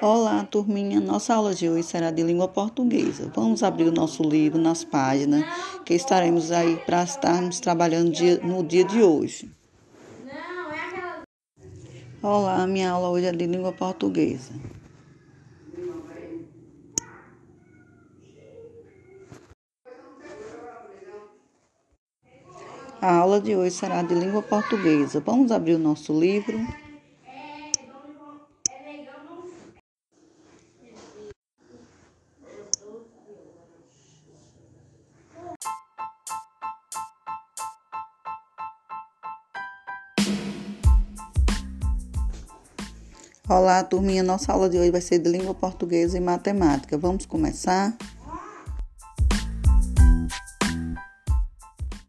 Olá, turminha. Nossa aula de hoje será de língua portuguesa. Vamos abrir o nosso livro nas páginas que estaremos aí para estarmos trabalhando no dia de hoje. Olá, minha aula hoje é de língua portuguesa. A aula de hoje será de língua portuguesa. Vamos abrir o nosso livro. Olá, turminha. Nossa aula de hoje vai ser de língua portuguesa e matemática. Vamos começar?